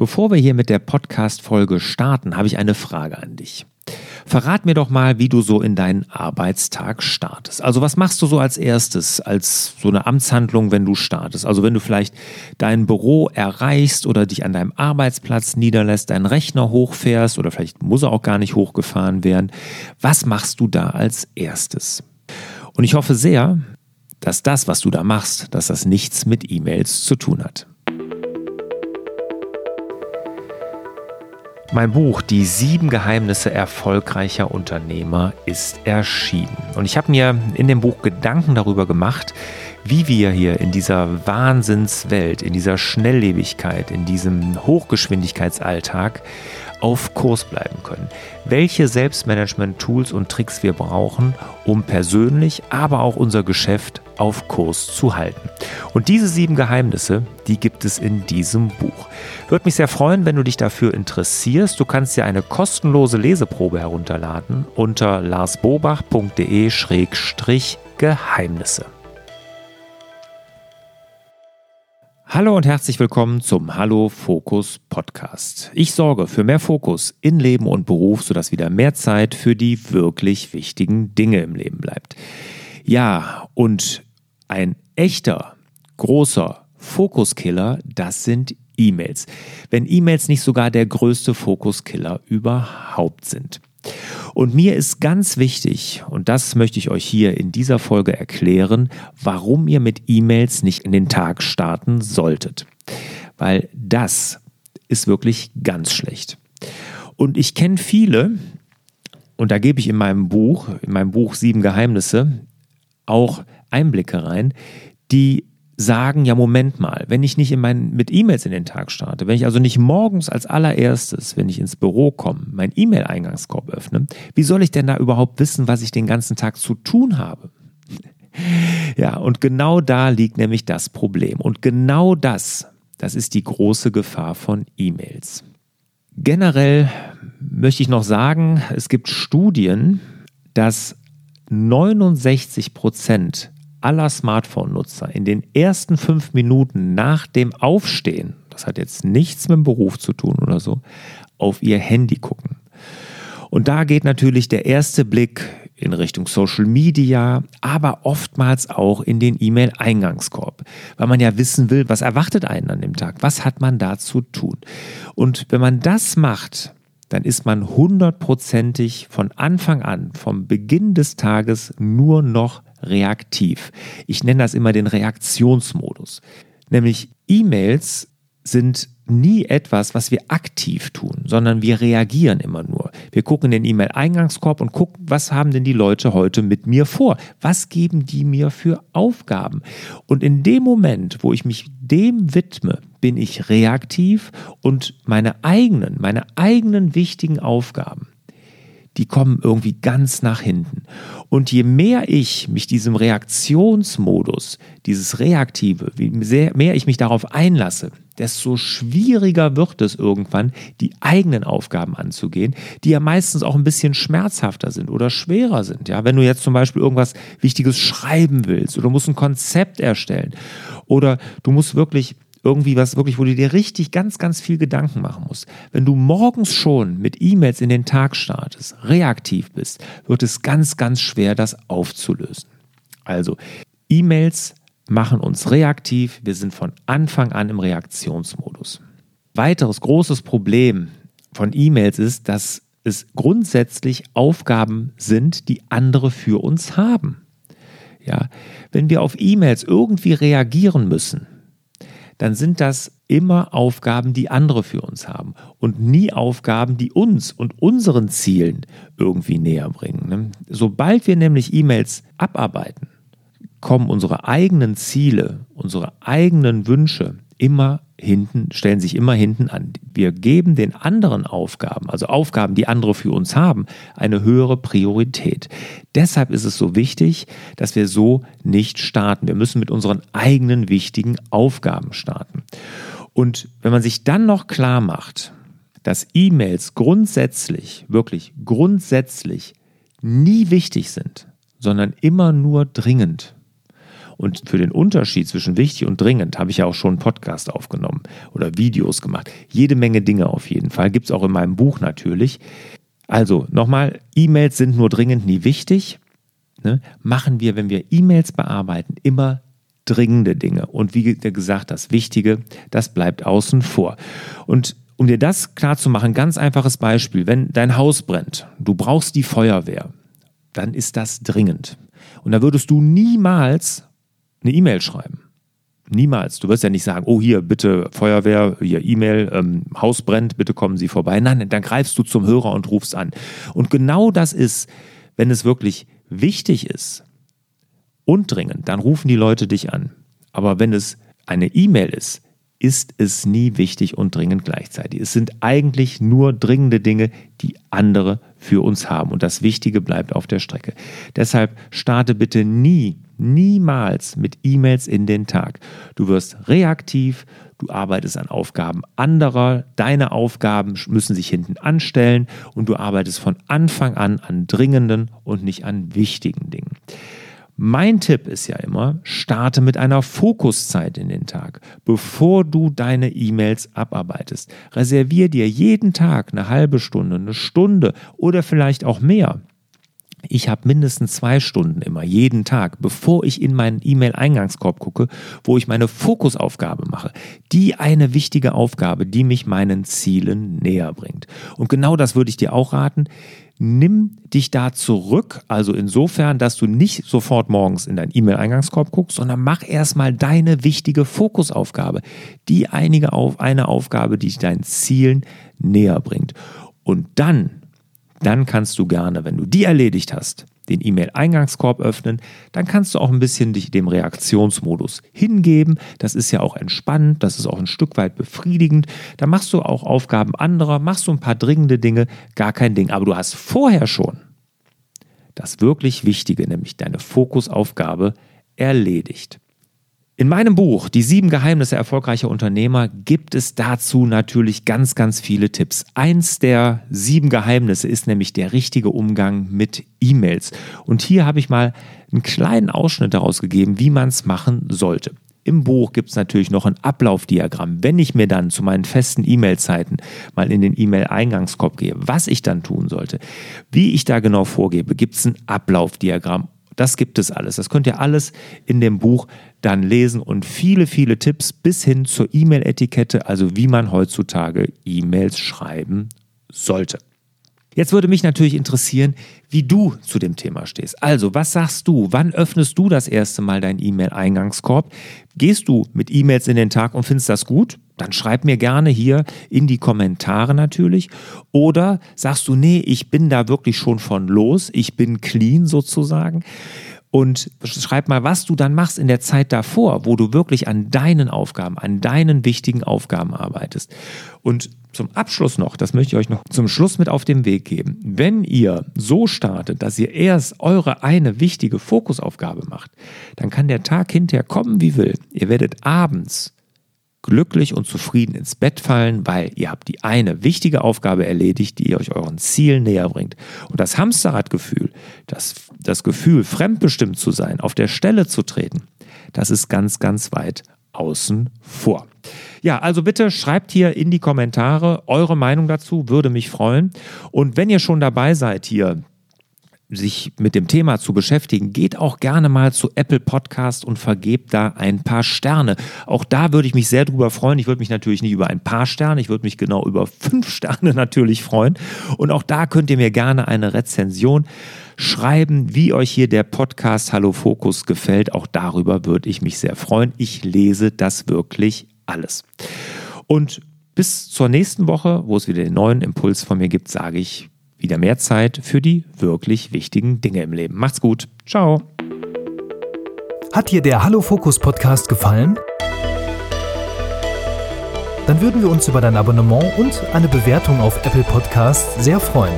Bevor wir hier mit der Podcast-Folge starten, habe ich eine Frage an dich. Verrat mir doch mal, wie du so in deinen Arbeitstag startest. Also was machst du so als erstes, als so eine Amtshandlung, wenn du startest? Also wenn du vielleicht dein Büro erreichst oder dich an deinem Arbeitsplatz niederlässt, deinen Rechner hochfährst oder vielleicht muss er auch gar nicht hochgefahren werden. Was machst du da als erstes? Und ich hoffe sehr, dass das, was du da machst, dass das nichts mit E-Mails zu tun hat. Mein Buch Die sieben Geheimnisse erfolgreicher Unternehmer ist erschienen. Und ich habe mir in dem Buch Gedanken darüber gemacht, wie wir hier in dieser Wahnsinnswelt, in dieser Schnelllebigkeit, in diesem Hochgeschwindigkeitsalltag auf Kurs bleiben können. Welche Selbstmanagement-Tools und Tricks wir brauchen, um persönlich, aber auch unser Geschäft auf Kurs zu halten. Und diese sieben Geheimnisse, die gibt es in diesem Buch. Würde mich sehr freuen, wenn du dich dafür interessierst. Du kannst dir eine kostenlose Leseprobe herunterladen unter larsbobach.de-geheimnisse. Hallo und herzlich willkommen zum Hallo Fokus Podcast. Ich sorge für mehr Fokus in Leben und Beruf, sodass wieder mehr Zeit für die wirklich wichtigen Dinge im Leben bleibt. Ja, und ein echter, großer Fokuskiller, das sind E-Mails. Wenn E-Mails nicht sogar der größte Fokuskiller überhaupt sind. Und mir ist ganz wichtig, und das möchte ich euch hier in dieser Folge erklären, warum ihr mit E-Mails nicht in den Tag starten solltet. Weil das ist wirklich ganz schlecht. Und ich kenne viele, und da gebe ich in meinem Buch, in meinem Buch Sieben Geheimnisse, auch Einblicke rein, die sagen, ja, Moment mal, wenn ich nicht in mein, mit E-Mails in den Tag starte, wenn ich also nicht morgens als allererstes, wenn ich ins Büro komme, mein E-Mail-Eingangskorb öffne, wie soll ich denn da überhaupt wissen, was ich den ganzen Tag zu tun habe? Ja, und genau da liegt nämlich das Problem. Und genau das, das ist die große Gefahr von E-Mails. Generell möchte ich noch sagen, es gibt Studien, dass 69 Prozent aller Smartphone-Nutzer in den ersten fünf Minuten nach dem Aufstehen, das hat jetzt nichts mit dem Beruf zu tun oder so, auf ihr Handy gucken. Und da geht natürlich der erste Blick in Richtung Social Media, aber oftmals auch in den E-Mail-Eingangskorb, weil man ja wissen will, was erwartet einen an dem Tag, was hat man da zu tun. Und wenn man das macht, dann ist man hundertprozentig von Anfang an, vom Beginn des Tages nur noch reaktiv. Ich nenne das immer den Reaktionsmodus. Nämlich E-Mails sind nie etwas, was wir aktiv tun, sondern wir reagieren immer nur. Wir gucken in den E-Mail-Eingangskorb und gucken, was haben denn die Leute heute mit mir vor? Was geben die mir für Aufgaben? Und in dem Moment, wo ich mich dem widme, bin ich reaktiv und meine eigenen, meine eigenen wichtigen Aufgaben, die kommen irgendwie ganz nach hinten. Und je mehr ich mich diesem Reaktionsmodus, dieses Reaktive, wie mehr ich mich darauf einlasse, desto schwieriger wird es irgendwann, die eigenen Aufgaben anzugehen, die ja meistens auch ein bisschen schmerzhafter sind oder schwerer sind. Ja, wenn du jetzt zum Beispiel irgendwas Wichtiges schreiben willst oder musst ein Konzept erstellen oder du musst wirklich irgendwie was wirklich, wo du dir richtig ganz, ganz viel Gedanken machen musst. Wenn du morgens schon mit E-Mails in den Tag startest, reaktiv bist, wird es ganz, ganz schwer, das aufzulösen. Also, E-Mails machen uns reaktiv. Wir sind von Anfang an im Reaktionsmodus. Weiteres großes Problem von E-Mails ist, dass es grundsätzlich Aufgaben sind, die andere für uns haben. Ja, wenn wir auf E-Mails irgendwie reagieren müssen, dann sind das immer Aufgaben, die andere für uns haben und nie Aufgaben, die uns und unseren Zielen irgendwie näher bringen. Ne? Sobald wir nämlich E-Mails abarbeiten, kommen unsere eigenen Ziele, unsere eigenen Wünsche immer hinten, stellen sich immer hinten an. Wir geben den anderen Aufgaben, also Aufgaben, die andere für uns haben, eine höhere Priorität. Deshalb ist es so wichtig, dass wir so nicht starten. Wir müssen mit unseren eigenen wichtigen Aufgaben starten. Und wenn man sich dann noch klar macht, dass E-Mails grundsätzlich, wirklich grundsätzlich nie wichtig sind, sondern immer nur dringend, Und für den Unterschied zwischen wichtig und dringend habe ich ja auch schon einen Podcast aufgenommen oder Videos gemacht. Jede Menge Dinge auf jeden Fall. Gibt es auch in meinem Buch natürlich. Also nochmal, E-Mails sind nur dringend nie wichtig. Ne? Machen wir, wenn wir E-Mails bearbeiten, immer dringende Dinge. Und wie gesagt, das Wichtige, das bleibt außen vor. Und um dir das klar zu machen, ganz einfaches Beispiel. Wenn dein Haus brennt, du brauchst die Feuerwehr, dann ist das dringend. Und da würdest du niemals eine E-Mail schreiben. Niemals. Du wirst ja nicht sagen, oh hier, bitte Feuerwehr, hier E-Mail, ähm, Haus brennt, bitte kommen Sie vorbei. Nein, dann greifst du zum Hörer und rufst an. Und genau das ist, wenn es wirklich wichtig ist und dringend, dann rufen die Leute dich an. Aber wenn es eine E-Mail ist, ist es nie wichtig und dringend gleichzeitig. Es sind eigentlich nur dringende Dinge, die andere für uns haben. Und das Wichtige bleibt auf der Strecke. Deshalb starte bitte nie, niemals mit E-Mails in den Tag. Du wirst reaktiv, du arbeitest an Aufgaben anderer, deine Aufgaben müssen sich hinten anstellen und du arbeitest von Anfang an an dringenden und nicht an wichtigen Dingen. Mein Tipp ist ja immer, starte mit einer Fokuszeit in den Tag, bevor du deine E-Mails abarbeitest. Reservier dir jeden Tag eine halbe Stunde, eine Stunde oder vielleicht auch mehr. Ich habe mindestens zwei Stunden immer, jeden Tag, bevor ich in meinen E-Mail-Eingangskorb gucke, wo ich meine Fokusaufgabe mache. Die eine wichtige Aufgabe, die mich meinen Zielen näher bringt. Und genau das würde ich dir auch raten nimm dich da zurück, also insofern, dass du nicht sofort morgens in deinen E-Mail-Eingangskorb guckst, sondern mach erstmal deine wichtige Fokusaufgabe, die einige auf eine Aufgabe, die dich deinen Zielen näher bringt. Und dann, dann kannst du gerne, wenn du die erledigt hast, den E-Mail-Eingangskorb öffnen, dann kannst du auch ein bisschen dich dem Reaktionsmodus hingeben. Das ist ja auch entspannend, das ist auch ein Stück weit befriedigend. Da machst du auch Aufgaben anderer, machst du ein paar dringende Dinge, gar kein Ding. Aber du hast vorher schon das wirklich Wichtige, nämlich deine Fokusaufgabe, erledigt. In meinem Buch Die sieben Geheimnisse erfolgreicher Unternehmer gibt es dazu natürlich ganz, ganz viele Tipps. Eins der sieben Geheimnisse ist nämlich der richtige Umgang mit E-Mails. Und hier habe ich mal einen kleinen Ausschnitt daraus gegeben, wie man es machen sollte. Im Buch gibt es natürlich noch ein Ablaufdiagramm. Wenn ich mir dann zu meinen festen E-Mail-Zeiten mal in den E-Mail-Eingangskorb gehe, was ich dann tun sollte, wie ich da genau vorgebe, gibt es ein Ablaufdiagramm das gibt es alles. Das könnt ihr alles in dem Buch dann lesen und viele, viele Tipps bis hin zur E-Mail-Etikette, also wie man heutzutage E-Mails schreiben sollte. Jetzt würde mich natürlich interessieren, wie du zu dem Thema stehst. Also, was sagst du? Wann öffnest du das erste Mal deinen E-Mail-Eingangskorb? Gehst du mit E-Mails in den Tag und findest das gut? Dann schreib mir gerne hier in die Kommentare natürlich. Oder sagst du, nee, ich bin da wirklich schon von los, ich bin clean sozusagen und schreib mal, was du dann machst in der Zeit davor, wo du wirklich an deinen Aufgaben, an deinen wichtigen Aufgaben arbeitest. Und zum Abschluss noch, das möchte ich euch noch zum Schluss mit auf den Weg geben. Wenn ihr so startet, dass ihr erst eure eine wichtige Fokusaufgabe macht, dann kann der Tag hinterher kommen, wie will. Ihr werdet abends glücklich und zufrieden ins Bett fallen, weil ihr habt die eine wichtige Aufgabe erledigt, die euch euren Zielen näher bringt. Und das Hamsterradgefühl, das, das Gefühl, fremdbestimmt zu sein, auf der Stelle zu treten, das ist ganz, ganz weit außen vor. Ja, also bitte schreibt hier in die Kommentare eure Meinung dazu, würde mich freuen. Und wenn ihr schon dabei seid hier sich mit dem Thema zu beschäftigen, geht auch gerne mal zu Apple Podcast und vergebt da ein paar Sterne. Auch da würde ich mich sehr drüber freuen. Ich würde mich natürlich nicht über ein paar Sterne, ich würde mich genau über fünf Sterne natürlich freuen. Und auch da könnt ihr mir gerne eine Rezension schreiben, wie euch hier der Podcast Hallo Fokus gefällt. Auch darüber würde ich mich sehr freuen. Ich lese das wirklich alles. Und bis zur nächsten Woche, wo es wieder den neuen Impuls von mir gibt, sage ich wieder mehr Zeit für die wirklich wichtigen Dinge im Leben. Macht's gut. Ciao. Hat dir der Hallo Fokus Podcast gefallen? Dann würden wir uns über dein Abonnement und eine Bewertung auf Apple Podcast sehr freuen.